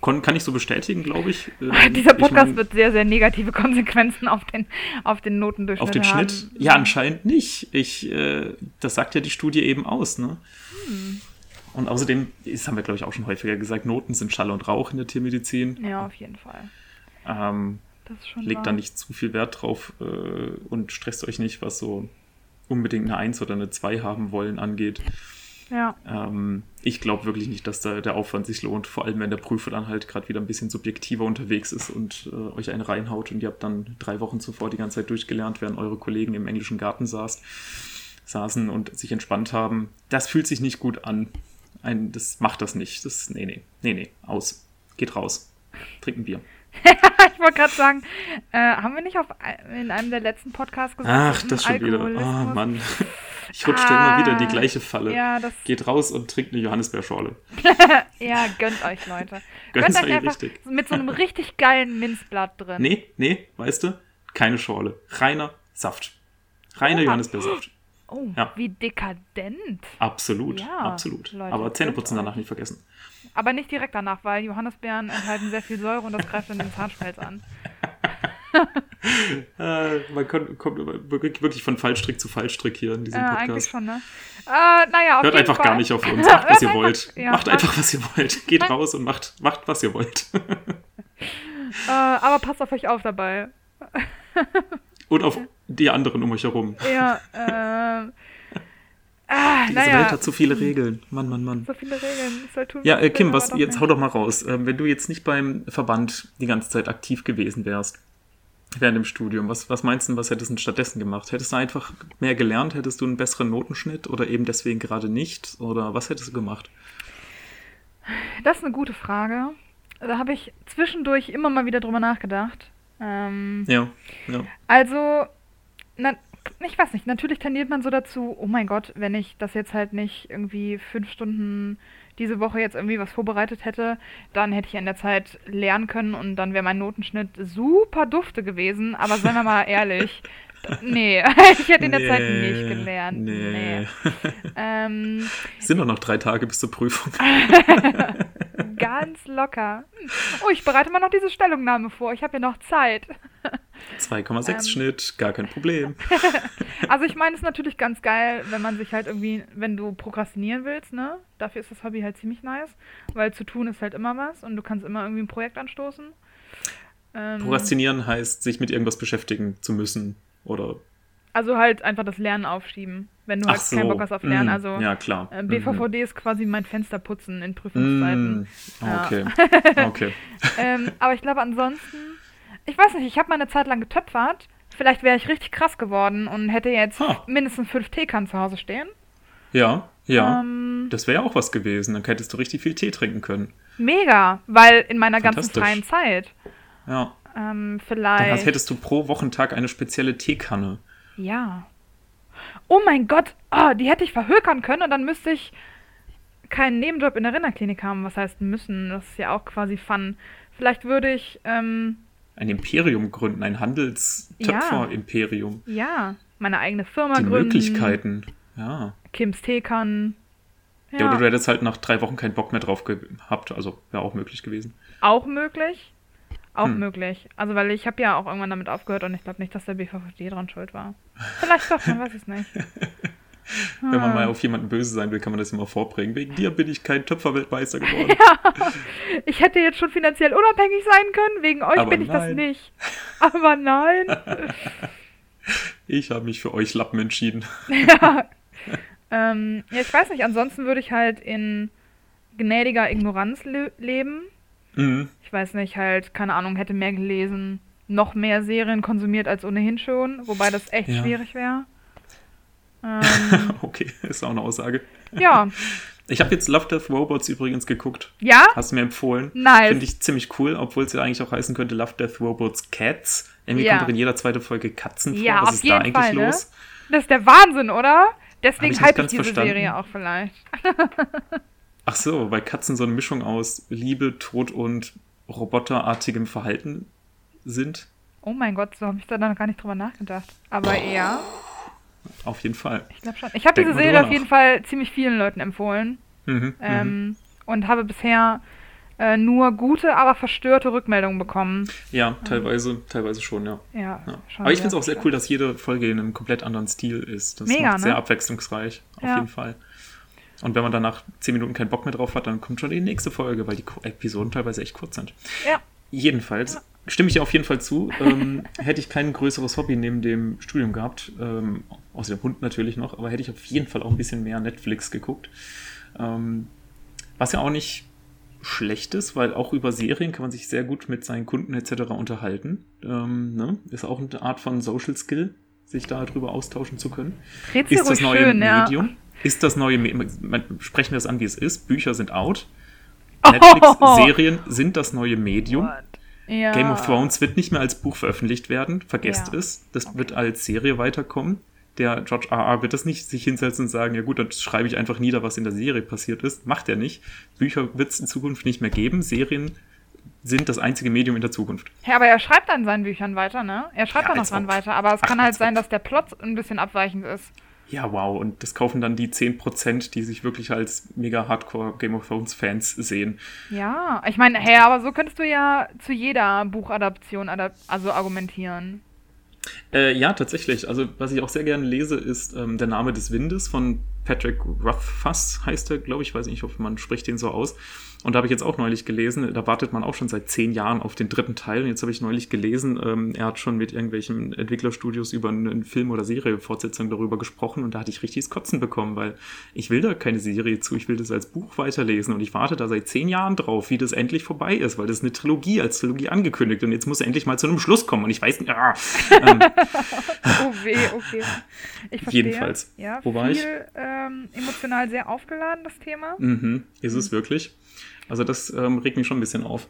kon, kann ich so bestätigen, glaube ich. Ähm, dieser ich Podcast mein, wird sehr, sehr negative Konsequenzen auf den, auf den Notendurchschnitt auf den haben. Schnitt? Ja, anscheinend nicht. Ich, äh, das sagt ja die Studie eben aus, ne? Hm. Und außerdem, das haben wir, glaube ich, auch schon häufiger gesagt, Noten sind Schall und Rauch in der Tiermedizin. Ja, auf jeden Fall. Ähm, Das ist schon legt wahr. da nicht zu viel Wert drauf äh, und stresst euch nicht, was so unbedingt eine 1 oder eine 2 haben wollen angeht. Ja, Ähm, ich glaube wirklich nicht, dass da der Aufwand sich lohnt, vor allem wenn der Prüfer dann halt gerade wieder ein bisschen subjektiver unterwegs ist und äh, euch einen reinhaut und ihr habt dann drei Wochen zuvor die ganze Zeit durchgelernt, während eure Kollegen im englischen Garten saß, saßen und sich entspannt haben. Das fühlt sich nicht gut an. Ein, das macht das nicht. Das, nee, nee, nee, nee, aus. Geht raus. Trinken Bier. ich wollte gerade sagen, äh, haben wir nicht auf, in einem der letzten Podcasts gesagt, Ach, das schon wieder. Oh, Mann. Ich rutsche Ah, immer wieder in die gleiche Falle. Ja, Geht raus und trinkt eine Johannisbeerschorle. ja, gönnt euch, Leute. Gönnt Gönnt euch einfach richtig. mit so einem richtig geilen Minzblatt drin. Nee, nee, weißt du? Keine Schorle. Reiner Saft. Reiner Oha. Johannisbeersaft. Oh, Ja. wie dekadent. Absolut, Ja, absolut. Leute, Aber Zähneputzen danach nicht vergessen. Aber nicht direkt danach, weil Johannisbeeren enthalten sehr viel Säure und das greift dann den Zahnschmelz an. Äh, man kommt, kommt wirklich, von Fallstrick zu Fallstrick hier in diesem Äh, eigentlich Podcast. schon, ne? Äh, naja, Hört einfach Fall. gar nicht auf uns. Macht, was ihr wollt. ja, macht macht- einfach, was ihr wollt. Geht raus und macht, macht was ihr wollt. Äh, aber passt auf euch auf dabei. und auf die anderen um euch herum. Ja, äh, ah, Diese naja, Welt hat zu viele Regeln. Mann, Mann, Mann. so viele Regeln. Soll tun, Ja, äh, Kim, was, jetzt hau doch mal raus. Ähm, wenn du jetzt nicht beim Verband die ganze Zeit aktiv gewesen wärst, während dem Studium, was, was meinst du, was hättest du denn stattdessen gemacht? Hättest du einfach mehr gelernt? Hättest du einen besseren Notenschnitt oder eben deswegen gerade nicht? Oder was hättest du gemacht? Das ist eine gute Frage. Da habe ich zwischendurch immer mal wieder drüber nachgedacht. Ähm, Ja, ja. Also, na, ich weiß nicht, natürlich tendiert man so dazu, oh mein Gott, wenn ich das jetzt halt nicht irgendwie fünf Stunden diese Woche jetzt irgendwie was vorbereitet hätte, dann hätte ich in der Zeit lernen können und dann wäre mein Notenschnitt super dufte gewesen. Aber seien wir mal ehrlich, nee, ich hätte in der Zeit Nee, nicht gelernt. Nee. Ähm, Es sind doch noch drei Tage bis zur Prüfung. ganz locker. Hm. Oh, ich bereite mal noch diese Stellungnahme vor. Ich habe ja noch Zeit. 2,6 Ähm. Schnitt, gar kein Problem. Also ich meine, es ist natürlich ganz geil, wenn man sich halt irgendwie, wenn du prokrastinieren willst, ne? Dafür ist das Hobby halt ziemlich nice, weil zu tun ist halt immer was und du kannst immer irgendwie ein Projekt anstoßen. Ähm, Prokrastinieren heißt, sich mit irgendwas beschäftigen zu müssen. Oder. also halt einfach das Lernen aufschieben, wenn du halt so. keinen Bock hast auf Lernen. Mm, Also ja, klar. äh, BVVD ist quasi mein Fensterputzen in Mhm. Prüfungszeiten. Mm, Ja. okay. Okay. ähm, aber ich glaube ansonsten, ich weiß nicht, ich habe mal eine Zeit lang getöpfert. Vielleicht wäre ich richtig krass geworden und hätte jetzt Ha. mindestens fünf Teekannen zu Hause stehen. Ja, ja. Ähm, Das wäre ja auch was gewesen. Dann hättest du richtig viel Tee trinken können. Mega, weil in meiner ganzen freien Zeit. Ja. Ähm, Dann vielleicht. hast, hättest du pro Wochentag eine spezielle Teekanne. ja. Oh mein Gott, ah, die hätte ich verhökern können und dann müsste ich keinen Nebenjob in der Rinderklinik haben. Was heißt müssen? Das ist ja auch quasi Fun. Vielleicht würde ich, ähm, Ein Imperium gründen, ein Handelstöpfer-Imperium. ja, meine eigene Firma Die gründen. Möglichkeiten. Ja. Kims Teekannen. ja. Ja, Oder du hättest halt nach drei Wochen keinen Bock mehr drauf gehabt. Also wäre auch möglich gewesen. auch möglich. Auch Hm. möglich. Also, weil ich habe ja auch irgendwann damit aufgehört und ich glaube nicht, dass der BVVD dran schuld war. Vielleicht doch, man weiß es nicht. Wenn man mal auf jemanden böse sein will, kann man das immer vorbringen. Wegen dir bin ich kein Töpferweltmeister geworden. Ich hätte jetzt schon finanziell unabhängig sein können, wegen euch Aber bin ich das nein. nicht. Aber nein. Ich habe mich für euch Lappen entschieden. ja. Ähm, ja, ich weiß nicht, ansonsten würde ich halt in gnädiger Ignoranz le leben. Mhm. Ich weiß nicht, halt, keine Ahnung, hätte mehr gelesen, noch mehr Serien konsumiert als ohnehin schon, wobei das echt Ja. schwierig wäre. Ähm, Okay, ist auch eine Aussage. ja. Ich habe jetzt Love Death Robots übrigens geguckt. Ja? Hast du mir empfohlen. Nice. Finde ich ziemlich cool, obwohl es ja eigentlich auch heißen könnte Love Death Robots Cats. Irgendwie Ja. kommt doch in jeder zweiten Folge Katzen vor. Ja, Was auf ist jeden da eigentlich Fall, ne? los? Das ist der Wahnsinn, oder? Deswegen ich hype ich ganz diese verstanden. Serie auch vielleicht. Ach so, weil Katzen so eine Mischung aus Liebe, Tod und roboterartigem Verhalten sind. Oh mein Gott, so habe ich da noch gar nicht drüber nachgedacht. Aber eher, Auf jeden Fall. ich glaube schon. Ich habe diese Serie auf jeden Fall ziemlich vielen Leuten empfohlen. Mhm, mhm. Ähm, und habe bisher äh, nur gute, aber verstörte Rückmeldungen bekommen. Ja, teilweise, teilweise schon, ja. Ja, ja. schon Aber ich finde es auch sehr cool, dass jede Folge in einem komplett anderen Stil ist. Das Mega, macht sehr ne? abwechslungsreich, auf Ja. jeden Fall. Und wenn man dann nach 10 Minuten keinen Bock mehr drauf hat, dann kommt schon die nächste Folge, weil die Episoden teilweise echt kurz sind. Ja, Jedenfalls stimme ich dir auf jeden Fall zu. Ähm, hätte ich kein größeres Hobby neben dem Studium gehabt, ähm, außer dem Hund natürlich noch, aber hätte ich auf jeden Fall auch ein bisschen mehr Netflix geguckt. Ähm, was ja auch nicht schlecht ist, weil auch über Serien kann man sich sehr gut mit seinen Kunden etc. unterhalten. Ähm, ne? Ist auch eine Art von Social Skill, sich darüber austauschen zu können. Sie Ist das neue schön, ja. Medium? Ist das neue Medium? Sprechen wir es an, wie es ist. Bücher sind out. Netflix-Serien sind das neue Medium. Ja. Game of Thrones wird nicht mehr als Buch veröffentlicht werden. Vergesst Ja. es. Das wird als Serie weiterkommen. der George R. R. wird das nicht sich hinsetzen und sagen, ja gut, dann schreibe ich einfach nieder, was in der Serie passiert ist. Macht er nicht. Bücher wird es in Zukunft nicht mehr geben. Serien sind das einzige Medium in der Zukunft. Ja, aber er schreibt an seinen Büchern weiter, ne? Er schreibt Ja, da noch dran ob. weiter, aber es Ach, kann halt sein, dass der Plot ein bisschen abweichend ist. Ja, wow. Und das kaufen dann die 10%, die sich wirklich als mega Hardcore Game of Thrones Fans sehen. Ja, ich meine, hey, aber so könntest du ja zu jeder Buchadaption adap also argumentieren. Äh, ja, tatsächlich. Also, was ich auch sehr gerne lese, ist ähm, Der Name des Windes von Patrick Rothfuss, heißt er, glaube ich. Ich weiß nicht, ob man spricht den so aus. Und da habe ich jetzt auch neulich gelesen, da wartet man auch schon seit zehn Jahren auf den dritten Teil. Und jetzt habe ich neulich gelesen, ähm, er hat schon mit irgendwelchen Entwicklerstudios über einen Film oder Serie Fortsetzung darüber gesprochen und da hatte ich richtiges Kotzen bekommen, weil ich will da keine Serie zu, ich will das als Buch weiterlesen und ich warte da seit zehn Jahren drauf, wie das endlich vorbei ist, weil das ist eine Trilogie als Trilogie angekündigt und jetzt muss er endlich mal zu einem Schluss kommen und ich weiß nicht, ah, ähm, Oh weh, okay. Ich verstehe. Jedenfalls. Ja, Wo war viel, ich? Ähm, emotional sehr aufgeladen, das Thema. Mhm, ist es wirklich. Also das ähm, regt mich schon ein bisschen auf.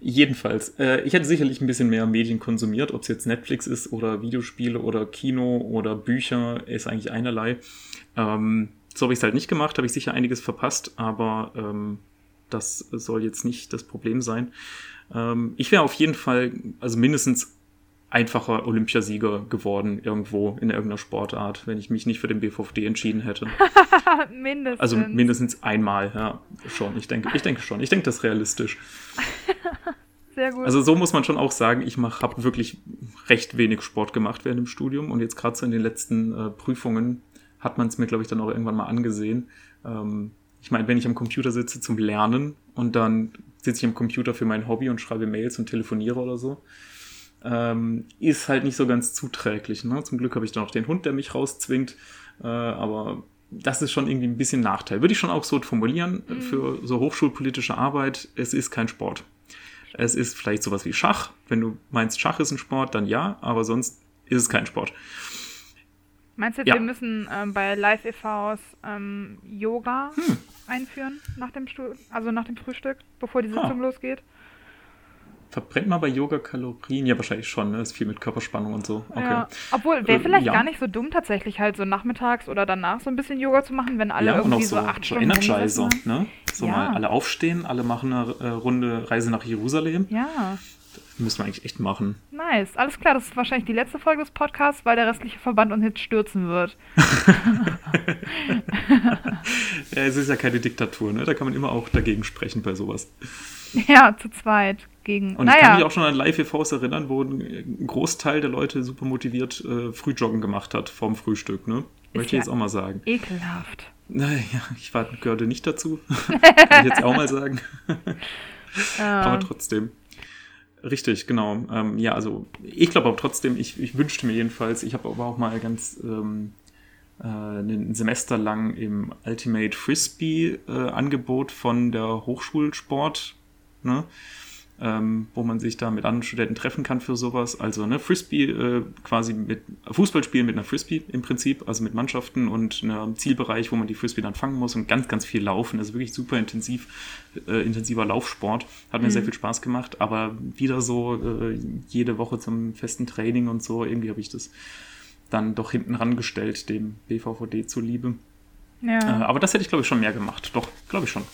Jedenfalls, äh, ich hätte sicherlich ein bisschen mehr Medien konsumiert, ob es jetzt Netflix ist oder Videospiele oder Kino oder Bücher, ist eigentlich einerlei. Ähm, so habe ich es halt nicht gemacht, habe ich sicher einiges verpasst, aber ähm, das soll jetzt nicht das Problem sein. Ähm, ich wäre auf jeden Fall, also mindestens einfacher Olympiasieger geworden irgendwo in irgendeiner Sportart, wenn ich mich nicht für den BVD entschieden hätte. Mindestens. Also mindestens einmal, ja, schon. Ich denke, ich denke schon. Ich denke, das ist realistisch. Sehr gut. Also so muss man schon auch sagen, ich habe wirklich recht wenig Sport gemacht während dem Studium und jetzt gerade so in den letzten äh, Prüfungen hat man es mir, glaube ich, dann auch irgendwann mal angesehen. Ähm, ich meine, wenn ich am Computer sitze zum Lernen und dann sitze ich am Computer für mein Hobby und schreibe Mails und telefoniere oder so, ähm, ist halt nicht so ganz zuträglich. Ne? Zum Glück habe ich dann noch den Hund, der mich rauszwingt, äh, aber das ist schon irgendwie ein bisschen Nachteil. Würde ich schon auch so formulieren Mhm. für so hochschulpolitische Arbeit, es ist kein Sport. Es ist vielleicht sowas wie Schach. Wenn du meinst, Schach ist ein Sport, dann ja, aber sonst ist es kein Sport. Meinst du, ja. wir müssen ähm, bei Live-EVs ähm, Yoga Hm. einführen nach dem Stu also nach dem Frühstück, bevor die Ah. Sitzung losgeht? Verbrennt man bei Yoga Kalorien? Ja, wahrscheinlich schon. Ne? Ist viel mit Körperspannung und so. Okay. Ja. Obwohl, wäre Äh, vielleicht ja. gar nicht so dumm, tatsächlich halt so nachmittags oder danach so ein bisschen Yoga zu machen, wenn alle ja, irgendwie auch so, so acht so Stunden Energizer. Ne? So Ja. mal alle aufstehen, alle machen eine äh, Runde Reise nach Jerusalem. Ja, Müssen wir eigentlich echt machen. nice. Alles klar, das ist wahrscheinlich die letzte Folge des Podcasts, weil der restliche Verband uns jetzt stürzen wird. Ja, es ist ja keine Diktatur, ne? Da kann man immer auch dagegen sprechen bei sowas. Ja, zu zweit gegen. Und ich kann naja, mich auch schon an Live-EVs erinnern, wo ein Großteil der Leute super motiviert äh, Frühjoggen gemacht hat vorm Frühstück, ne? Möchte ich ja- jetzt auch mal sagen. ekelhaft. Naja, ich war, gehörte nicht dazu. Kann ich jetzt auch mal sagen. Aber Ähm, trotzdem. Richtig, genau. Ähm, ja, also ich glaube aber trotzdem, ich, ich wünschte mir jedenfalls, ich habe aber auch mal ganz ähm, äh, ein Semester lang im Ultimate Frisbee äh, von der Hochschulsport, ne? Ähm, wo man sich da mit anderen Studenten treffen kann für sowas. Also ne, Frisbee äh, quasi mit Fußball spielen mit einer Frisbee im Prinzip, also mit Mannschaften und einem Zielbereich, wo man die Frisbee dann fangen muss und ganz, ganz viel laufen. Also wirklich super intensiv, äh, intensiver Laufsport. Hat mir sehr viel Spaß gemacht, aber wieder so äh, jede Woche zum festen Training und so, irgendwie habe ich das dann doch hinten rangestellt, dem BVVD zuliebe. Äh, ja. aber das hätte ich, glaube ich, schon mehr gemacht. Doch, glaube ich schon.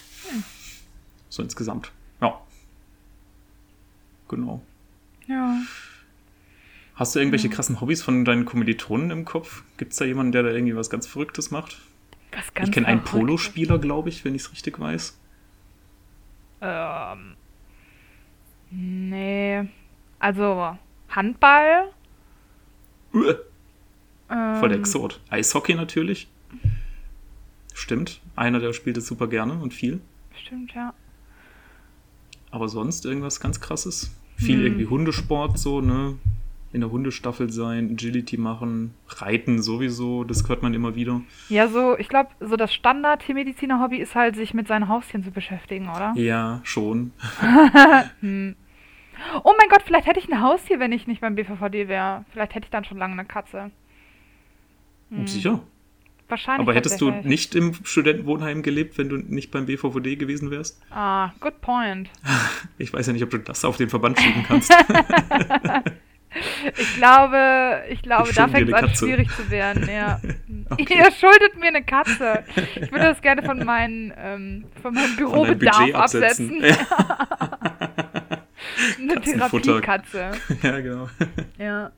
So insgesamt. Ja. Genau. ja. Hast du irgendwelche krassen Hobbys von deinen Kommilitonen im Kopf? Gibt es da jemanden, der da irgendwie was ganz Verrücktes macht? Was ganz ich kenne einen. Polospieler, glaube ich, wenn ich es richtig weiß. Ähm. Nee. Also, Handball. Uah, Ähm, voll der Exot. Eishockey natürlich. Stimmt. Einer, der spielt es super gerne und viel. Stimmt, ja. Aber sonst irgendwas ganz krasses? Viel Hm. irgendwie Hundesport, so, ne? In der Hundestaffel sein, Agility machen, Reiten sowieso, das hört man immer wieder. Ja, so, ich glaube, so das Standard-Tiermediziner-Hobby ist halt, sich mit seinen Haustieren zu beschäftigen, oder? Ja, schon. Hm. Oh mein Gott, vielleicht hätte ich ein Haustier, wenn ich nicht beim BVVD wäre. Vielleicht hätte ich dann schon lange eine Katze. Hm. Sicher. Wahrscheinlich. Aber hättest du nicht im Studentenwohnheim gelebt, wenn du nicht beim BVVD gewesen wärst? Ah, good point. Ich weiß ja nicht, ob du das auf den Verband schieben kannst. Ich glaube, ich glaube, Ich da fängt es eine an, Katze. schwierig zu werden. Ja. Okay. Ihr schuldet mir eine Katze. Ich würde das gerne von, meinen, ähm, von meinem Von Bürobedarf Budget absetzen. absetzen. Eine Katzenfutter. Therapiekatze. ja, genau. Ja.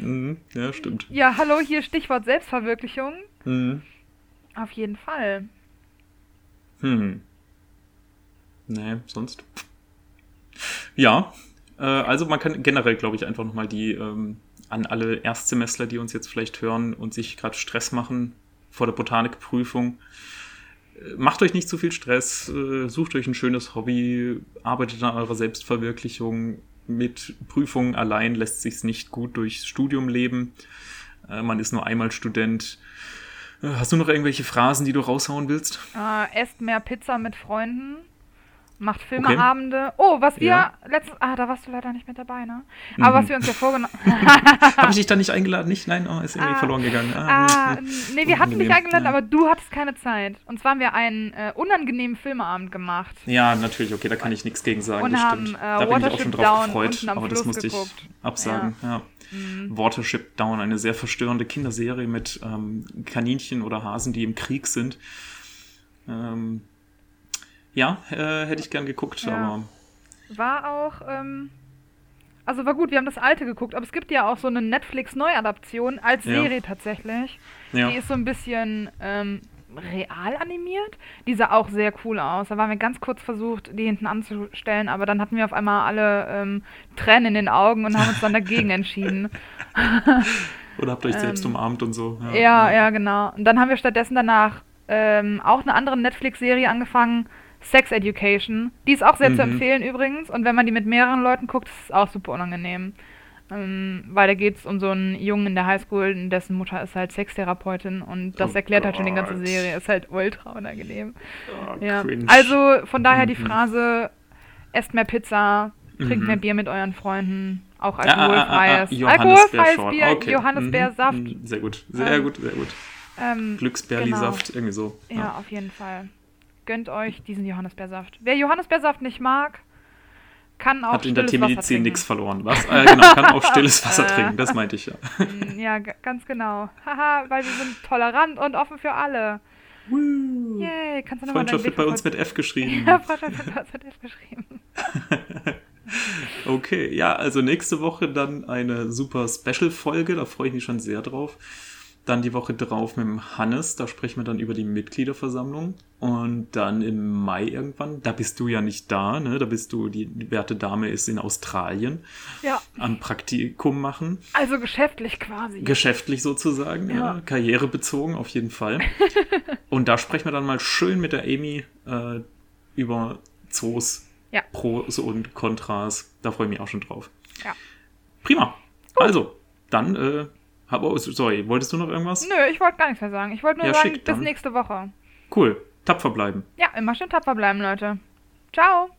Mhm, ja, stimmt. ja, hallo, hier Stichwort Selbstverwirklichung. Mhm. Auf jeden Fall. Hm. Nee, sonst. Ja, äh, also man kann generell, glaube ich, einfach nochmal die ähm, an alle Erstsemestler, die uns jetzt vielleicht hören und sich gerade Stress machen vor der Botanikprüfung. äh, Macht euch nicht zu viel Stress, äh, sucht euch ein schönes Hobby, arbeitet an eurer Selbstverwirklichung. Mit Prüfungen allein lässt sich's nicht gut durchs Studium leben. Äh, man ist nur einmal Student. Äh, Hast du noch irgendwelche Phrasen, die du raushauen willst? Äh, esst mehr Pizza mit Freunden. Macht Filmeabende. Oh, was wir Ja. letztens. Ah, da warst du leider nicht mit dabei, ne? Aber Mhm. was wir uns ja vorgenommen Habe ich dich da nicht eingeladen? Nicht? Nein, oh, ist irgendwie Ah. verloren gegangen. Ah, hm. nee, wir hatten dich eingeladen, Ja. aber du hattest keine Zeit. Und zwar haben wir einen äh, unangenehmen Filmeabend gemacht. Ja, natürlich, okay, da kann ich nichts gegen sagen. Und das haben, stimmt. äh, da bin ich auch schon drauf gefreut, aber das Fluss musste geguckt. ich absagen. Ja. Mhm. Watership Down, eine sehr verstörende Kinderserie mit ähm, Kaninchen oder Hasen, die im Krieg sind. Ähm, ja, äh, hätte ich gern geguckt, Ja. aber War auch, ähm, also war gut, wir haben das alte geguckt, aber es gibt ja auch so eine Netflix-Neuadaption als Ja. Serie tatsächlich. ja. Die ist so ein bisschen ähm, real animiert. Die sah auch sehr cool aus. Da waren wir ganz kurz versucht, die hinten anzustellen, aber dann hatten wir auf einmal alle ähm, Tränen in den Augen und haben uns dann dagegen entschieden. Oder habt ihr euch selbst ähm, umarmt und so. Ja, ja, genau. Und dann haben wir stattdessen danach ähm, auch eine andere Netflix-Serie angefangen, Sex Education. Die ist auch sehr zu Mhm. empfehlen übrigens. Und wenn man die mit mehreren Leuten guckt, ist es auch super unangenehm. Ähm, weil da geht es um so einen Jungen in der Highschool, dessen Mutter ist halt Sextherapeutin und das Oh erklärt halt schon die ganze. Serie. Ist halt ultra unangenehm. Oh, Ja. Also von daher die Mhm. Phrase, esst mehr Pizza, trinkt Mhm. mehr Bier mit euren Freunden, auch Ah, ah, ah, ah, alkoholfreies, alkoholfreies. Bier, Okay. Johannisbeersaft. Mhm, Sehr gut, sehr Ähm, gut, sehr gut. Ähm, Glücksberli-Saft, irgendwie so. Ja, auf jeden Fall. Gönnt euch diesen Johannisbeersaft. Wer Johannisbeersaft nicht mag, kann auch Hat in der Tiermedizin nichts verloren. Was? Äh, genau, kann auch stilles Wasser Äh. trinken, das meinte ich ja. Mm, Ja, ganz genau. Haha, weil wir sind tolerant und offen für alle. Yay, kannst du nochmal Freundschaft wird bei uns mit F geschrieben. Ja, Freundschaft wird bei uns mit F geschrieben. Okay, ja, also nächste Woche dann eine super Special-Folge, da freue ich mich schon sehr drauf. Dann die Woche drauf mit dem Hannes, da sprechen wir dann über die Mitgliederversammlung. Und dann im Mai irgendwann, da bist du ja nicht da, ne? Da bist du, die werte Dame ist in Australien Ja, am Praktikum machen. also geschäftlich quasi. Geschäftlich sozusagen, ja. Ja. karrierebezogen auf jeden Fall. Und da sprechen wir dann mal schön mit der Amy äh, über Zoos, Ja. Pros und Kontras. Da freue ich mich auch schon drauf. Ja. Prima. Also, dann, äh, oh, sorry, wolltest du noch irgendwas? Nö, ich wollte gar nichts mehr sagen. Ich wollte nur Ja, sagen, bis nächste Woche. Cool. Tapfer bleiben. Ja, immer schön tapfer bleiben, Leute. Ciao.